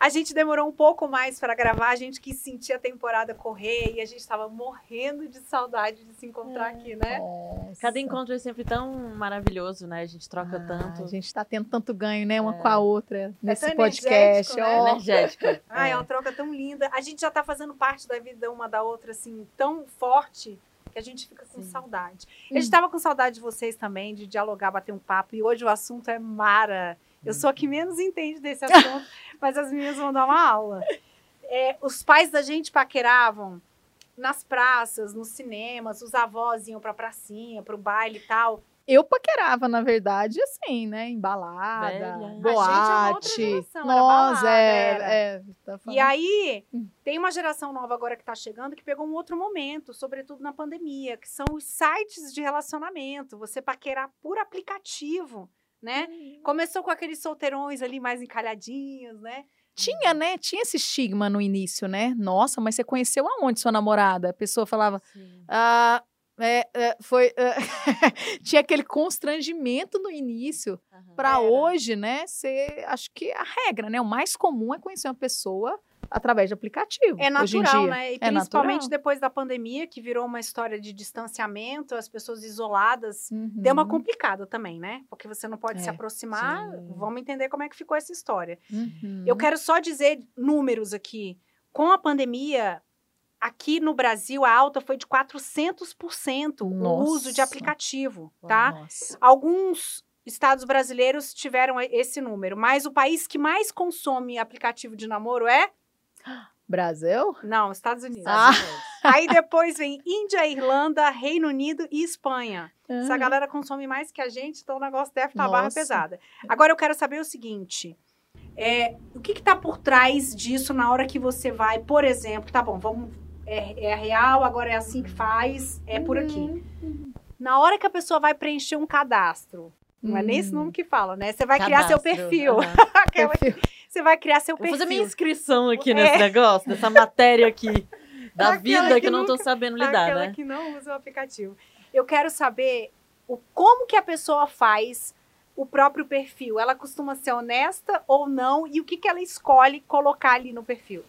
A gente demorou um pouco mais para gravar, a gente quis sentir a temporada correr e a gente estava morrendo de saudade de se encontrar é, aqui, né? Nossa. Cada encontro é sempre tão maravilhoso, né? A gente troca ah, tanto. A gente está tendo tanto ganho, né? Uma é. com a outra é nesse é podcast. Né? Oh. Energética. Ai, é. uma troca tão linda. A gente já está fazendo parte da vida uma da outra, assim, tão forte que a gente fica com Sim. saudade. Hum. A gente estava com saudade de vocês também, de dialogar, bater um papo, e hoje o assunto é Mara. Eu sou a que menos entende desse assunto, mas as meninas vão dar uma aula. É, os pais da gente paqueravam nas praças, nos cinemas, os avós iam pra pracinha, pro baile e tal. Eu paquerava, na verdade, assim, né? Embalada, Velha. boate. Geração, Nós, é, é tá E aí, hum. tem uma geração nova agora que tá chegando que pegou um outro momento, sobretudo na pandemia, que são os sites de relacionamento. Você paquerar por aplicativo né? Uhum. Começou com aqueles solteirões ali mais encalhadinhos, né? Tinha, né? Tinha esse estigma no início, né? Nossa, mas você conheceu aonde sua namorada? A pessoa falava, ah, é, é, foi. É, tinha aquele constrangimento no início. Uhum, para hoje, né? Ser, acho que a regra, né? O mais comum é conhecer uma pessoa através de aplicativo. É natural, né? E é principalmente natural. depois da pandemia, que virou uma história de distanciamento, as pessoas isoladas, uhum. deu uma complicada também, né? Porque você não pode é, se aproximar. Sim. Vamos entender como é que ficou essa história. Uhum. Eu quero só dizer números aqui. Com a pandemia, aqui no Brasil, a alta foi de 400% Nossa. o uso de aplicativo, tá? Nossa. Alguns estados brasileiros tiveram esse número, mas o país que mais consome aplicativo de namoro é Brasil? Não, Estados Unidos. Ah. Aí depois vem Índia, Irlanda, Reino Unido e Espanha. Uhum. Essa galera consome mais que a gente, então o negócio deve estar tá barra pesada. Agora eu quero saber o seguinte: é, o que está por trás disso na hora que você vai, por exemplo, tá bom, vamos. É, é real, agora é assim que faz, é por aqui. Uhum. Na hora que a pessoa vai preencher um cadastro, não é nem esse nome hum. que fala, né? Você vai cadastro. criar seu perfil. Uhum. Aquela... perfil. Você vai criar seu perfil. Vou fazer minha inscrição aqui nesse é. negócio, dessa matéria aqui da vida que, que eu não tô sabendo lidar, né? que não usa o aplicativo. Eu quero saber o, como que a pessoa faz o próprio perfil. Ela costuma ser honesta ou não? E o que, que ela escolhe colocar ali no perfil?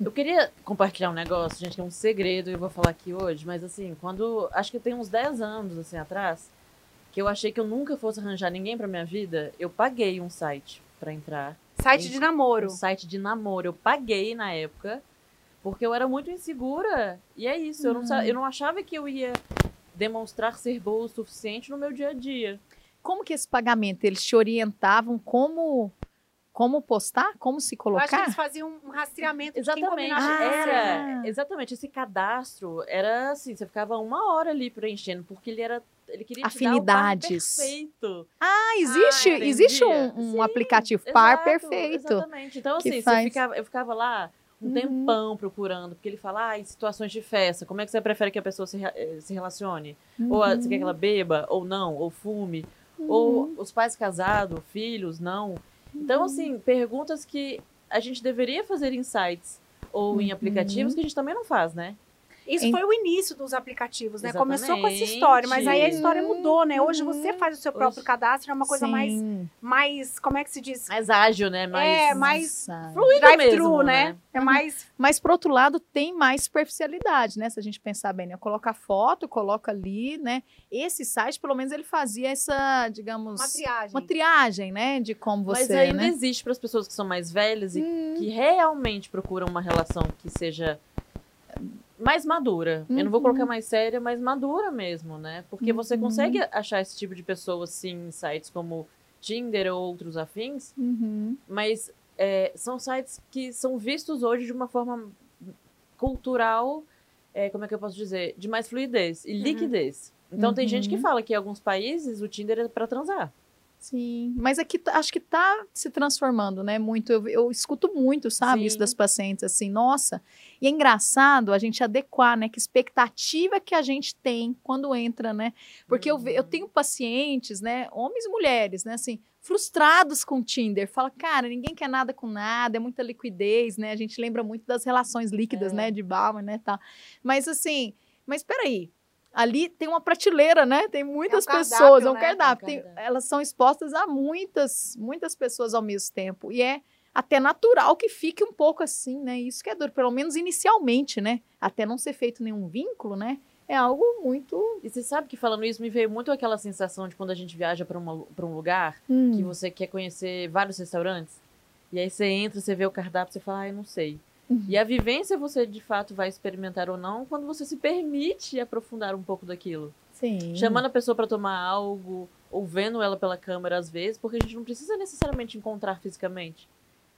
Eu queria compartilhar um negócio, gente, que é um segredo e eu vou falar aqui hoje, mas assim, quando. Acho que tem uns 10 anos assim atrás, que eu achei que eu nunca fosse arranjar ninguém pra minha vida, eu paguei um site para entrar Site de namoro. Um site de namoro. Eu paguei na época, porque eu era muito insegura. E é isso, eu, não, eu não achava que eu ia demonstrar ser boa o suficiente no meu dia a dia. Como que esse pagamento, eles te orientavam como como postar, como se colocar? Eu acho que eles faziam um rastreamento exatamente. Ah, era, exatamente, esse cadastro era assim, você ficava uma hora ali preenchendo, porque ele era ele queria afinidades. Te dar perfeito. Ah, existe, ah, existe um, um aplicativo exato, par perfeito. Exatamente. Então assim, faz... ficava, eu ficava lá um uhum. tempão procurando, porque ele fala, ah, em situações de festa, como é que você prefere que a pessoa se, eh, se relacione? Uhum. Ou você quer que ela beba, ou não, ou fume, uhum. ou os pais casados, filhos, não. Então, assim, perguntas que a gente deveria fazer em sites ou em uhum. aplicativos que a gente também não faz, né? Isso em... foi o início dos aplicativos, né? Exatamente. Começou com essa história, mas aí a história mudou, né? Hoje você uhum. faz o seu próprio Hoje... cadastro, é uma coisa mais, mais, como é que se diz? Mais ágil, né? Mais, é, mais fluido drive-thru, né? né? É mais... Mas, por outro lado, tem mais superficialidade, né? Se a gente pensar bem, né? Coloca foto, coloca ali, né? Esse site, pelo menos, ele fazia essa, digamos... Uma triagem. Uma triagem, né? De como você, Mas ainda né? existe para as pessoas que são mais velhas e hum. que realmente procuram uma relação que seja mais madura. Uhum. Eu não vou colocar uhum. mais séria, mas madura mesmo, né? Porque uhum. você consegue achar esse tipo de pessoa, sim, em sites como Tinder ou outros afins, uhum. mas é, são sites que são vistos hoje de uma forma cultural, é, como é que eu posso dizer? De mais fluidez e uhum. liquidez. Então tem gente que uhum. fala que em alguns países o Tinder é para transar. Sim, mas aqui acho que tá se transformando, né? Muito. Eu, eu escuto muito, sabe, Sim. isso das pacientes, assim, nossa. E é engraçado a gente adequar, né? Que expectativa que a gente tem quando entra, né? Porque uhum. eu, eu tenho pacientes, né? Homens e mulheres, né? Assim, frustrados com o Tinder. Fala, cara, ninguém quer nada com nada, é muita liquidez, né? A gente lembra muito das relações líquidas, é. né? De Bauman, né? Tá. Mas assim, mas peraí ali tem uma prateleira, né? Tem muitas é um pessoas, é um cardápio. Né? Tem, elas são expostas a muitas, muitas pessoas ao mesmo tempo. E é até natural que fique um pouco assim, né? Isso que é duro, pelo menos inicialmente, né? Até não ser feito nenhum vínculo, né? É algo muito. E você sabe que falando isso me veio muito aquela sensação de quando a gente viaja para um lugar hum. que você quer conhecer vários restaurantes. E aí você entra, você vê o cardápio, você fala, ah, eu não sei. Uhum. E a vivência você de fato vai experimentar ou não quando você se permite aprofundar um pouco daquilo. Sim. Chamando a pessoa para tomar algo, ou vendo ela pela câmera às vezes, porque a gente não precisa necessariamente encontrar fisicamente.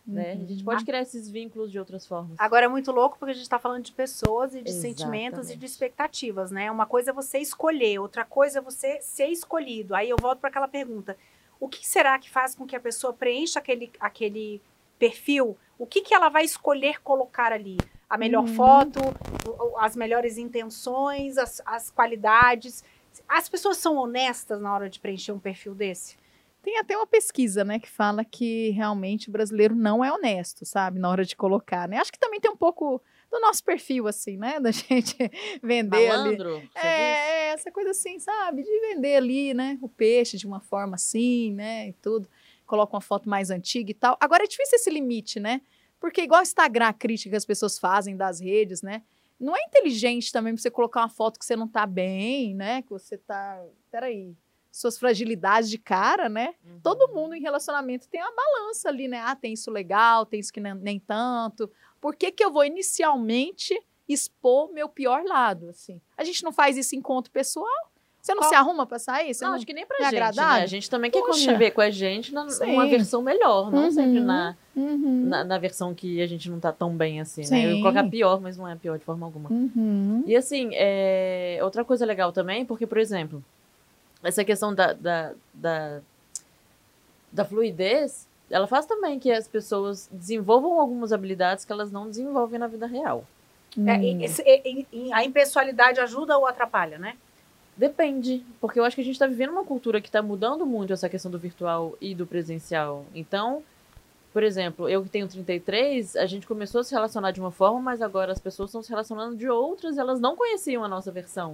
Né? A gente pode uhum. criar esses vínculos de outras formas. Agora é muito louco porque a gente está falando de pessoas e de Exatamente. sentimentos e de expectativas, né? Uma coisa é você escolher, outra coisa é você ser escolhido. Aí eu volto para aquela pergunta: o que será que faz com que a pessoa preencha aquele, aquele perfil? O que, que ela vai escolher colocar ali? A melhor uhum. foto, as melhores intenções, as, as qualidades. As pessoas são honestas na hora de preencher um perfil desse? Tem até uma pesquisa, né, que fala que realmente o brasileiro não é honesto, sabe, na hora de colocar, né? Acho que também tem um pouco do nosso perfil, assim, né, da gente vender Malandro, ali. É, é, essa coisa assim, sabe, de vender ali, né, o peixe de uma forma assim, né, e tudo. Coloca uma foto mais antiga e tal. Agora é difícil esse limite, né? Porque igual o Instagram, a crítica que as pessoas fazem das redes, né? Não é inteligente também você colocar uma foto que você não tá bem, né? Que você tá. Peraí suas fragilidades de cara, né? Uhum. Todo mundo em relacionamento tem uma balança ali, né? Ah, tem isso legal, tem isso que nem, nem tanto. Por que, que eu vou inicialmente expor meu pior lado, assim? A gente não faz isso em encontro pessoal? Você não Qual? se arruma pra sair? Você não, não acho que nem pra é gente, né? A gente também Poxa. quer conviver com a gente na, numa versão melhor, não uhum. sempre na, uhum. na, na, versão que a gente não tá tão bem assim, Sim. né? Eu ia colocar pior, mas não é pior de forma alguma. Uhum. E assim, é... outra coisa legal também, porque, por exemplo, essa questão da, da, da, da fluidez, ela faz também que as pessoas desenvolvam algumas habilidades que elas não desenvolvem na vida real. Hum. É, e, e, e, a impessoalidade ajuda ou atrapalha, né? Depende, porque eu acho que a gente está vivendo uma cultura que está mudando muito essa questão do virtual e do presencial. Então, por exemplo, eu que tenho 33, a gente começou a se relacionar de uma forma, mas agora as pessoas estão se relacionando de outras, elas não conheciam a nossa versão.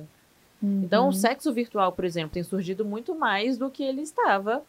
Uhum. Então, o sexo virtual, por exemplo, tem surgido muito mais do que ele estava,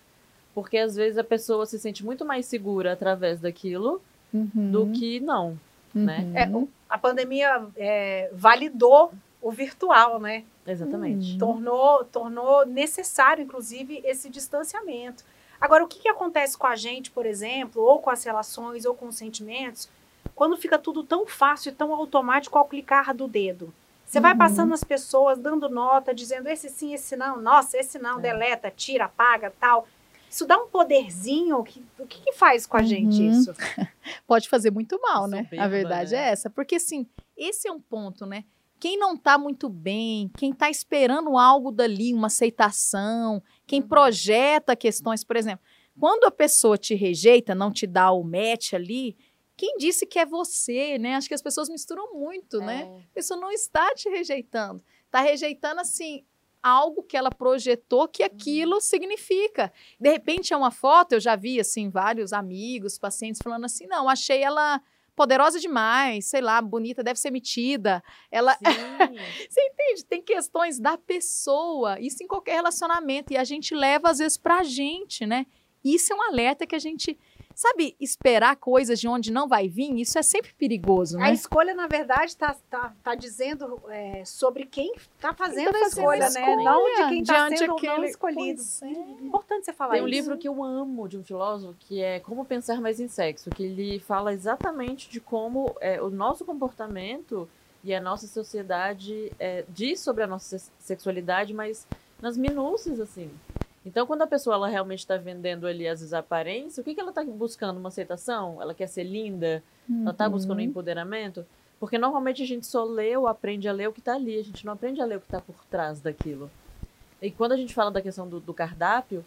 porque às vezes a pessoa se sente muito mais segura através daquilo uhum. do que não, né? uhum. né? É, a pandemia é, validou o virtual, né? Exatamente. Uhum. Tornou, tornou necessário, inclusive, esse distanciamento. Agora, o que, que acontece com a gente, por exemplo, ou com as relações, ou com os sentimentos, quando fica tudo tão fácil e tão automático ao clicar do dedo? Você uhum. vai passando as pessoas, dando nota, dizendo esse sim, esse não, nossa, esse não, é. deleta, tira, apaga, tal. Isso dá um poderzinho. Que, o que, que faz com a uhum. gente isso?Ode fazer muito mal, né? a verdade né? é essa. Porque, assim, esse é um ponto, né? Quem não está muito bem, quem está esperando algo dali, uma aceitação, quem uhum. projeta questões, por exemplo, quando a pessoa te rejeita, não te dá o match ali, quem disse que é você, né? Acho que as pessoas misturam muito, né? é. né? A pessoa não está te rejeitando. Está rejeitando, assim, algo que ela projetou que aquilo uhum. significa. De repente é uma foto, eu já vi, assim, vários amigos, pacientes falando assim, não, achei ela poderosa demais, sei lá, bonita, deve ser metida. Ela. Você entende? Tem questões da pessoa, isso em qualquer relacionamento, e a gente leva, às vezes, pra gente, né? Isso é um alerta que a gente Sabe, esperar coisas de onde não vai vir, isso é sempre perigoso, né? A escolha, na verdade, está tá, tá dizendo é, sobre quem está fazendo, tá fazendo, a escolha, né? Não de quem está sendo aquele... não escolhido. É. importante você falar Tem um livro que eu amo de um filósofo que é Como Pensar Mais em Sexo, que ele fala exatamente de como é, o nosso comportamento e a nossa sociedade é, diz sobre a nossa sexualidade, mas nas minúcias, assim. Então, quando a pessoa ela realmente está vendendo ali as aparências, o que, que ela está buscando? Uma aceitação? Ela quer ser linda? Uhum. Ela está buscando um empoderamento? Porque normalmente a gente só lê ou aprende a ler o que está ali, a gente não aprende a ler o que está por trás daquilo. E quando a gente fala da questão do, do cardápio,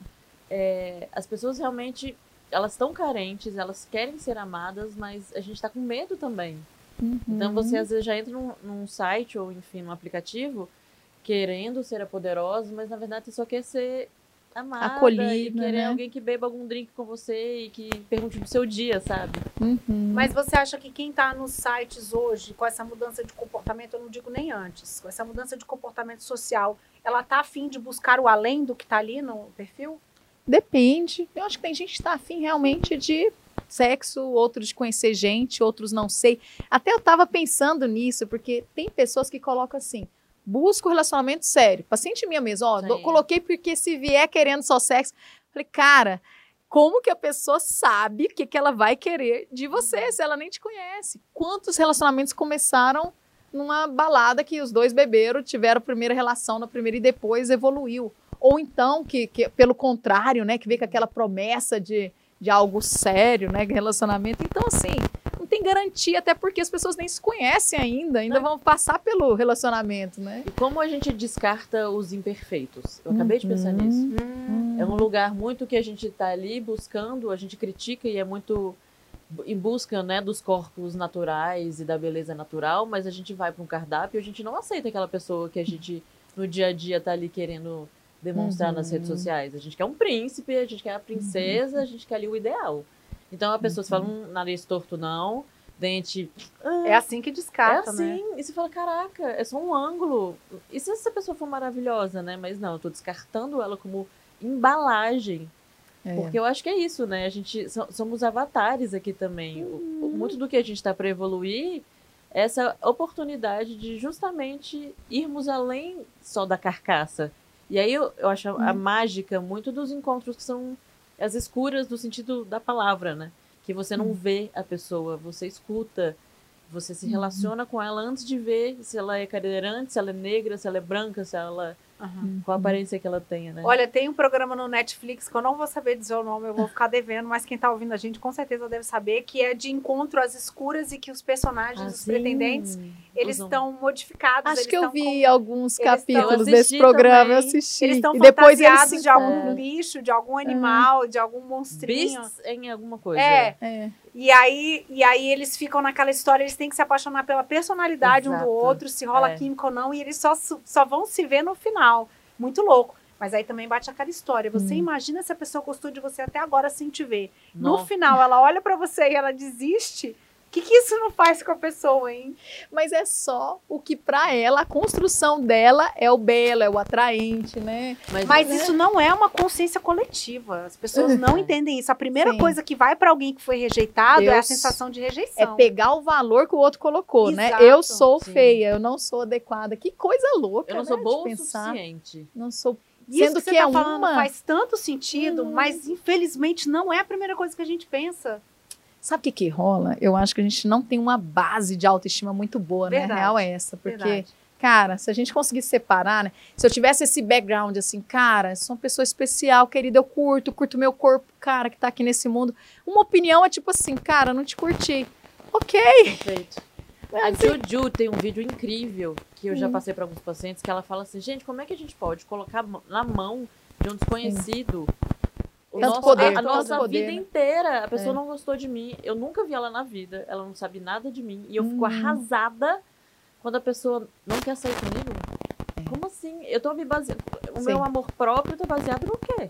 é, as pessoas realmente elas estão carentes, elas querem ser amadas, mas a gente está com medo também. Uhum. Então você às vezes já entra num, num, site ou enfim num aplicativo querendo ser a poderosa, mas na verdade você só quer ser amada Acolhida, querer né? alguém que beba algum drink com você e que pergunte do seu dia, sabe? Uhum. Mas você acha que quem está nos sites hoje, com essa mudança de comportamento, eu não digo nem antes, com essa mudança de comportamento social, ela tá afim de buscar o além do que está ali no perfil? Depende. Eu acho que tem gente que está afim realmente de sexo, outros de conhecer gente, outros não sei. Até eu estava pensando nisso, porque tem pessoas que colocam assim, busco um relacionamento sério. Paciente minha mesmo, ó, do, coloquei porque se vier querendo só sexo, falei, cara, como que a pessoa sabe o que, que ela vai querer de você uhum. se ela nem te conhece? Quantos relacionamentos começaram numa balada que os dois beberam, tiveram a primeira relação na primeira e depois evoluiu? Ou então, que, que pelo contrário, né, que veio com aquela promessa de, de algo sério, né, relacionamento. Então, assim, tem garantia, até porque as pessoas nem se conhecem ainda, ainda vão passar pelo relacionamento, né? E como a gente descarta os imperfeitos? Eu acabei uhum. de pensar uhum. nisso. Uhum. É um lugar muito que a gente está ali buscando, a gente critica e é muito em busca né, dos corpos naturais e da beleza natural, mas a gente vai para um cardápio e a gente não aceita aquela pessoa que a gente no dia a dia está ali querendo demonstrar uhum. nas redes sociais. A gente quer um príncipe, a gente quer a princesa, uhum. a gente quer ali o ideal. Então a pessoa uhum. fala um nariz torto não, dente. Ah, é assim que descarta, é assim. Né? E você fala, caraca, é só um ângulo. E se essa pessoa for maravilhosa, né? Mas não, eu tô descartando ela como embalagem. É. Porque eu acho que é isso, né? A gente somos avatares aqui também. Uhum. Muito do que a gente está para evoluir é essa oportunidade de justamente irmos além só da carcaça. E aí eu, eu acho uhum. a mágica muito dos encontros que são as escuras do sentido da palavra, né? Que você não hum. vê a pessoa, você escuta, você se uhum. relaciona com ela antes de ver se ela é cadeirante, se ela é negra, se ela é branca, se ela Uhum. Qual a aparência que ela tenha, né? Olha, tem um programa no Netflix que eu não vou saber dizer o nome, eu vou ficar devendo, mas quem tá ouvindo a gente com certeza deve saber, que é de encontro às escuras e que os personagens, ah, os sim. pretendentes, eles estão modificados. Acho que eu vi com... alguns capítulos desse programa, também. eu assisti. Eles estão fantasiados eles de algum bicho, de algum animal, de algum monstrinho. Beasts em alguma coisa. É. é. E aí, e aí eles ficam naquela história, eles têm que se apaixonar pela personalidade Exato. um do outro, se rola é. química ou não, e eles só, só vão se ver no final. Muito louco. Mas aí também bate aquela história. Você hum. imagina se a pessoa gostou de você até agora sem te ver. Nossa. No final, ela olha para você e ela desiste. O que, que isso não faz com a pessoa, hein? Mas é só o que para ela, a construção dela é o belo, é o atraente, né? Mas, Mas isso não é uma consciência coletiva. As pessoas não entendem isso. A primeira Sim. coisa que vai para alguém que foi rejeitado é a sensação de rejeição. É pegar o valor que o outro colocou, né? Exato. né? Eu sou Sim. feia, eu não sou adequada. Que coisa louca, Eu não né? sou boa o suficiente. Não sou isso Sendo que, que, que tá é falando uma... faz tanto sentido, hum. mas infelizmente não é a primeira coisa que a gente pensa. Sabe o que, que rola? Eu acho que a gente não tem uma base de autoestima muito boa, Verdade. né? A real é essa. Porque, Verdade. cara, se a gente conseguir separar, né? Se eu tivesse esse background assim, cara, sou uma pessoa especial, querida, eu curto, curto meu corpo, cara, que tá aqui nesse mundo. Uma opinião é tipo assim, cara, não te curti. Ok. Perfeito. A assim. Juju tem um vídeo incrível que eu já hum. passei para alguns pacientes que ela fala assim, gente, como é que a gente pode colocar na mão de um desconhecido o nosso, poder, a, a nossa poder, vida né? inteira. A pessoa é. não gostou de mim. Eu nunca vi ela na vida. Ela não sabe nada de mim. E eu hum. fico arrasada quando a pessoa não quer sair comigo. É. Como assim? Eu tô me baseando. O Sim. meu amor próprio tá baseado no quê?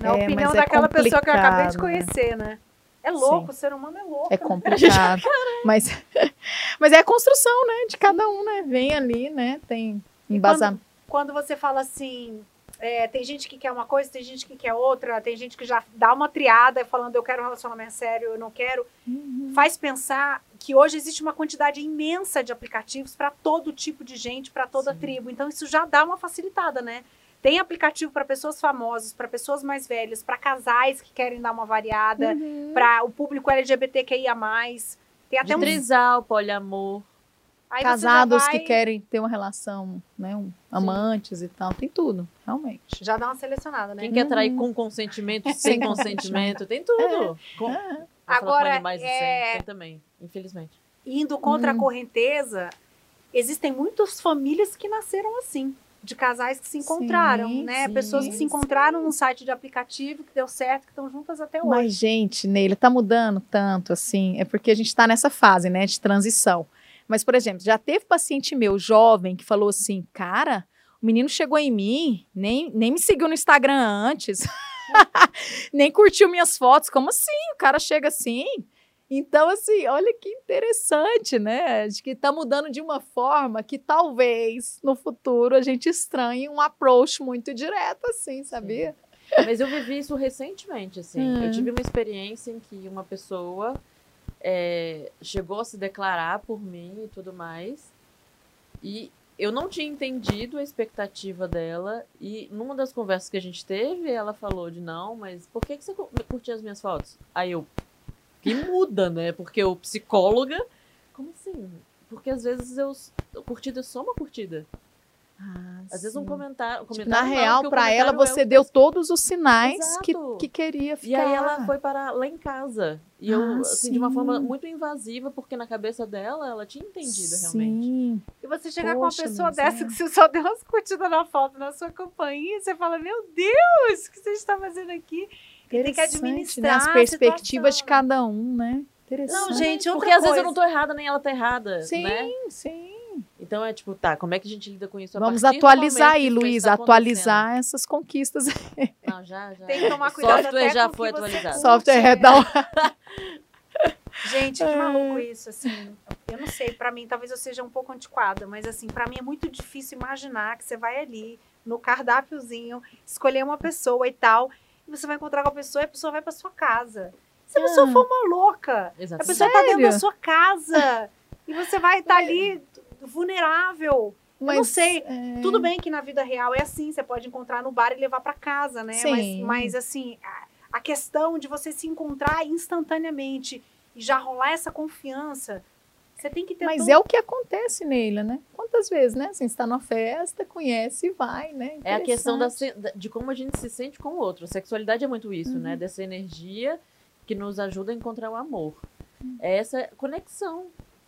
Na é, opinião é daquela pessoa que eu acabei de conhecer, né? É louco, Sim. o ser humano é louco. É né? complicado. Né? mas, mas é a construção, né? De cada um, né? Vem ali, né? Tem embasamento. Quando, quando você fala assim, é, tem gente que quer uma coisa, tem gente que quer outra, tem gente que já dá uma triada falando eu quero um relacionamento sério, eu não quero. Uhum. Faz pensar que hoje existe uma quantidade imensa de aplicativos para todo tipo de gente, para toda tribo. Então isso já dá uma facilitada, né? Tem aplicativo para pessoas famosas, para pessoas mais velhas, para casais que querem dar uma variada, uhum. para o público LGBTQIA+. Tem até de um trisal, poliamor. Aí Casados vai... que querem ter uma relação, né? Um, amantes e tal, tem tudo, realmente. Já dá uma selecionada, né? Quem quer trair com consentimento, sem consentimento, tem tudo. É. Com... É. Agora, mais é... tem também, infelizmente. Indo contra hum. a correnteza, existem muitas famílias que nasceram assim. De casais que se encontraram, sim, né? Sim, Pessoas que se encontraram num site de aplicativo que deu certo, que estão juntas até hoje. Mas, gente, Neila, tá mudando tanto, assim. É porque a gente está nessa fase, né, de transição. Mas, por exemplo, já teve paciente meu, jovem, que falou assim, cara, O menino chegou em mim, nem, nem me seguiu no Instagram antes, nem curtiu minhas fotos. Como assim? O cara chega assim. Então, assim, olha que interessante, né? Acho que está mudando de uma forma que talvez no futuro a gente estranhe um approach muito direto, assim, sabia? Sim. Mas eu vivi isso recentemente, assim. Hum. Eu tive uma experiência em que uma pessoa é, chegou a se declarar por mim e tudo mais. E eu não tinha entendido a expectativa dela. E numa das conversas que a gente teve, ela falou de não, mas por que, que você curtia as minhas fotos? Aí eu. Que muda, né? Porque o psicóloga. Como assim? Porque às vezes eu. Curtida é só uma curtida. Ah, Às vezes um comentário. Um comentário tipo, na real, para ela, você é deu todos os sinais que, que queria ficar. E aí ela foi para lá em casa. E ah, eu, assim, sim. de uma forma muito invasiva, porque na cabeça dela, ela tinha entendido sim. realmente. E você chegar Poxa, com uma pessoa dessa é. que você só deu umas curtidas na foto na sua campanha, você fala, meu Deus, o que você está fazendo aqui? E tem que administrar né? as perspectivas de cada um, né? Interessante. Não, gente, porque às vezes eu não tô errada, nem ela tá errada. Sim, né? sim. Então é tipo, tá, como é que a gente lida com isso? Vamos atualizar aí, Luiz, atualizar essas conquistas. Não, já, já. Tem que tomar cuidado. Software já foi atualizado. Software é da Gente, que maluco isso, assim. Eu não sei, para mim, talvez eu seja um pouco antiquada, mas assim, para mim é muito difícil imaginar que você vai ali no cardápiozinho, escolher uma pessoa e tal, e você vai encontrar com a pessoa e a pessoa vai para sua casa. Se a pessoa ah. for uma louca, Exato. a pessoa Sério? tá dentro da sua casa. e você vai estar tá ali vulnerável. Mas, eu não sei. É... Tudo bem que na vida real é assim, você pode encontrar no bar e levar para casa, né? Sim. Mas, mas assim, a, a, questão de você se encontrar instantaneamente e já rolar essa confiança, você tem que ter. Mas todo... é o que acontece nele, né? Quantas vezes, né? Assim, está numa festa, conhece e vai, né? É a questão da, de como a gente se sente com o outro. A sexualidade é muito isso, né? uhum. né? Dessa energia que nos ajuda a encontrar o amor. Uhum. É essa conexão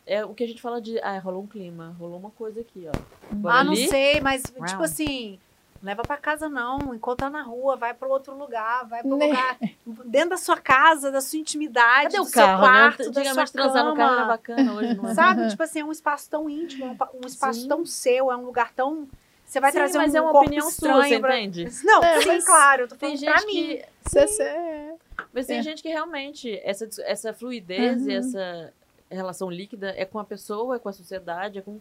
é o que a gente fala de. Ah, rolou um clima, rolou uma coisa aqui, ó. ah, ali, não sei, mas Round. tipo assim. Leva para casa não, encontra na rua, vai para outro lugar, vai para né? lugar dentro da sua casa, da sua intimidade, Cadê do o carro, seu né? quarto, né? da sua transar cama. no carro era bacana hoje, não é? Sabe, tipo assim, é um espaço tão íntimo, um espaço Sim. tão seu, é um lugar tão você vai sim, trazer mas um é uma opinião sua, você pra... entende? Não, é, sim, claro, eu tô falando tem gente pra mim. Que... Cê, Mas tem é. gente que realmente, essa, essa fluidez uhum. e essa relação líquida é com a pessoa, é com a sociedade, é com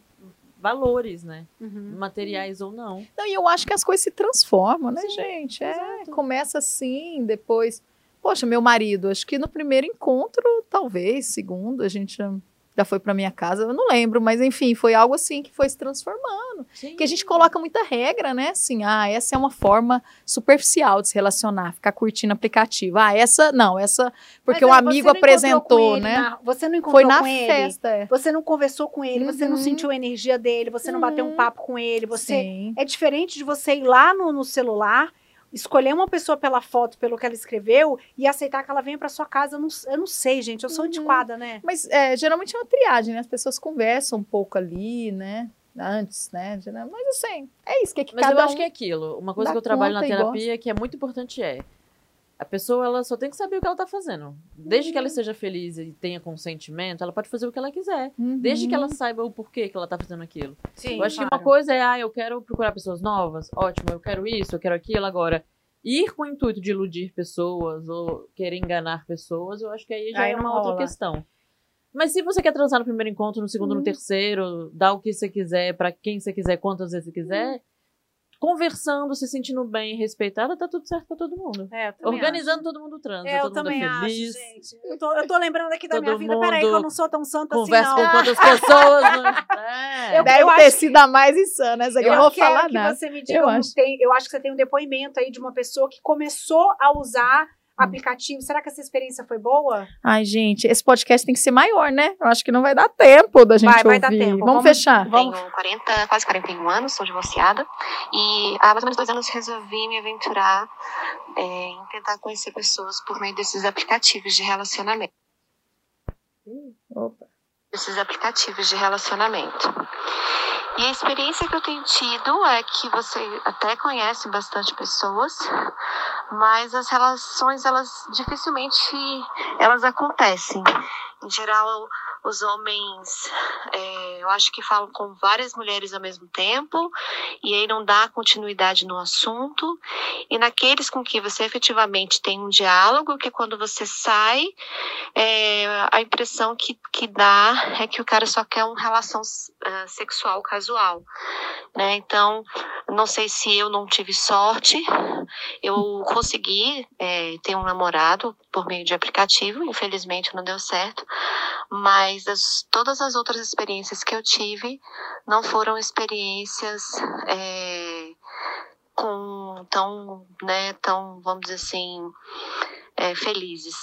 valores, né? Uhum. Materiais ou não. Não, e eu acho que as coisas se transformam, né, Sim, gente? É, começa assim, depois. Poxa, meu marido, acho que no primeiro encontro, talvez, segundo, a gente já foi para minha casa, eu não lembro, mas enfim, foi algo assim que foi se transformando. Sim. Que a gente coloca muita regra, né? Assim, ah, essa é uma forma superficial de se relacionar, ficar curtindo aplicativo. Ah, essa não, essa porque mas, o amigo apresentou, né? Na, você não encontrou foi na festa, ele. É. Você não conversou com ele, uhum. você não uhum. sentiu a energia dele, você não bateu um uhum. papo com ele, você Sim. é diferente de você ir lá no, no celular escolher uma pessoa pela foto, pelo que ela escreveu, e aceitar que ela venha para sua casa, eu não, eu não sei, gente, eu sou uhum. antiquada, né? Mas é, geralmente é uma triagem, né? As pessoas conversam um pouco ali, né? Antes, né? Mas assim, é isso que, é que Mas cada eu acho um que é aquilo. Uma coisa que eu trabalho na terapia que é muito importante é a pessoa ela só tem que saber o que ela está fazendo. Desde uhum. que ela esteja uhum. feliz e tenha consentimento, ela pode fazer o que ela quiser. Uhum. Desde que ela saiba o porquê que ela está fazendo aquilo. Sim, eu acho claro. que uma coisa é, ah, eu quero procurar pessoas novas. Ótimo, eu quero isso, eu quero aquilo. Agora, ir com o intuito de iludir pessoas ou querer enganar pessoas, eu acho que aí já aí é uma outra questão. Mas se você quer transar no primeiro encontro, no segundo, no uhum. terceiro, dar o que você quiser, para quem você quiser, quantas vezes você quiser, uhum conversando, se sentindo bem, respeitada, tá tudo certo pra todo mundo. É, Organizando, acho. todo mundo transa, é, todo mundo é feliz. Acho, gente. Eu tô, eu tô lembrando aqui da todo minha vida, peraí que eu não sou tão santa conversa assim, não. Conversa com quantas pessoas. Né? É. Eu, Deve eu ter sido a mais insana, essa aqui eu, eu não vou falar que nada. Você me diga, eu, acho. Tem, eu acho que você tem um depoimento aí de uma pessoa que começou a usar. Aplicativo. Será que essa experiência foi boa? Ai, gente, esse podcast tem que ser maior, né? Eu acho que não vai dar tempo da gente vai, ouvir. Vai dar tempo. Vamos, Vamos fechar. Tenho 40, quase 41 anos, sou divorciada. E há mais ou menos dois anos resolvi me aventurar é, em tentar conhecer pessoas por meio desses aplicativos de relacionamento. Opa. Esses aplicativos de relacionamento. E a experiência que eu tenho tido é que você até conhece bastante pessoas, mas as relações elas dificilmente elas acontecem. Em geral, os homens, é, eu acho que falam com várias mulheres ao mesmo tempo, e aí não dá continuidade no assunto. E naqueles com que você efetivamente tem um diálogo, que quando você sai, é, a impressão que, que dá é que o cara só quer uma relação uh, sexual casual. Né? Então, não sei se eu não tive sorte, eu consegui é, ter um namorado por meio de aplicativo, infelizmente não deu certo, mas as, todas as outras experiências que eu tive não foram experiências é, com tão, né, tão, vamos dizer assim, é, felizes.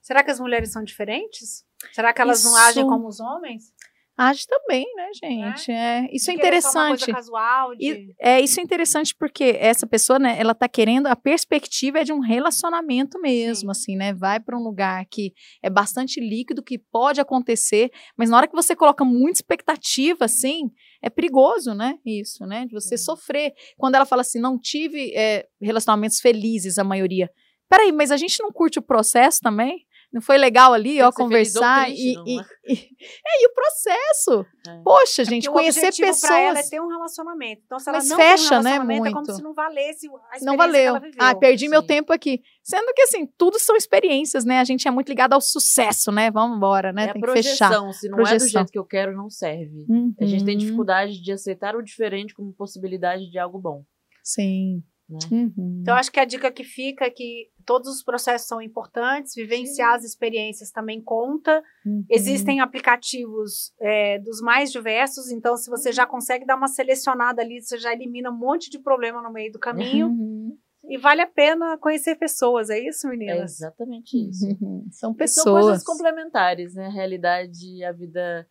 Será que as mulheres são diferentes? Será que elas Isso... não agem como os homens? Age também, né, gente? É, isso é interessante. Casual, de... e, é isso é interessante porque essa pessoa, né, ela tá querendo a perspectiva é de um relacionamento mesmo, Sim. assim, né? Vai para um lugar que é bastante líquido, que pode acontecer, mas na hora que você coloca muita expectativa, assim, é perigoso, né? Isso, né? De você Sim. sofrer. Quando ela fala assim, não tive é, relacionamentos felizes, a maioria. Peraí, mas a gente não curte o processo também? Não foi legal ali, ó, conversar triste, e, e, e, é, e o processo. É. Poxa, é gente, conhecer pessoas. Pra ela é ter um relacionamento. Então, se ela Mas não fecha, um né, muito. é como se não valesse a Não valeu. Ah, perdi Sim. meu tempo aqui. Sendo que, assim, tudo são experiências, né? A gente é muito ligado ao sucesso, né? Vamos embora, né? É tem projeção, que fechar. Se não projeção. é do jeito que eu quero, não serve. Uhum. A gente tem uhum. dificuldade de aceitar o diferente como possibilidade de algo bom. Sim. Né? Uhum. Então, acho que a dica que fica é que todos os processos são importantes, vivenciar Sim. as experiências também conta. Uhum. Existem aplicativos é, dos mais diversos, então, se você já consegue dar uma selecionada ali, você já elimina um monte de problema no meio do caminho. Uhum. E vale a pena conhecer pessoas, é isso, meninas? É exatamente isso. Uhum. São pessoas. São coisas complementares, né? A realidade e a vida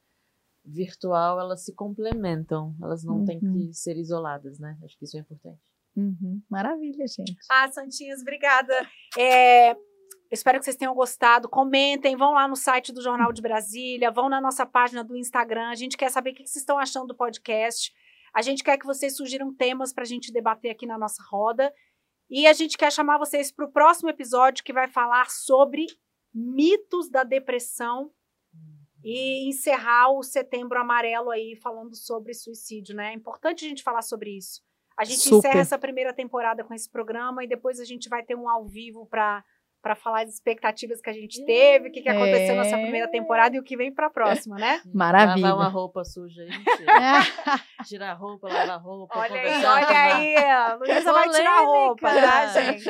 virtual, elas se complementam. Elas não têm que uhum. ser isoladas, né? Acho que isso é importante. Uhum. Maravilha, gente. Ah, Santinhas, obrigada. É, espero que vocês tenham gostado. Comentem, vão lá no site do Jornal de Brasília, vão na nossa página do Instagram. A gente quer saber o que vocês estão achando do podcast. A gente quer que vocês sugiram temas para a gente debater aqui na nossa roda. E a gente quer chamar vocês para o próximo episódio que vai falar sobre mitos da depressão e encerrar o setembro amarelo aí falando sobre suicídio, né? É importante a gente falar sobre isso. A gente Super. encerra essa primeira temporada com esse programa e depois a gente vai ter um ao vivo para para falar as expectativas que a gente teve, o que, que aconteceu é. nessa primeira temporada e o que vem para a próxima, né? Maravilha. Lavar uma roupa suja aí, tirar a roupa, lavar a roupa. Olha aí, olha aí, a Luísa vai tirar a roupa, tá, gente?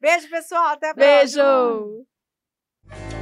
Beijo, pessoal, até a próxima. Beijo.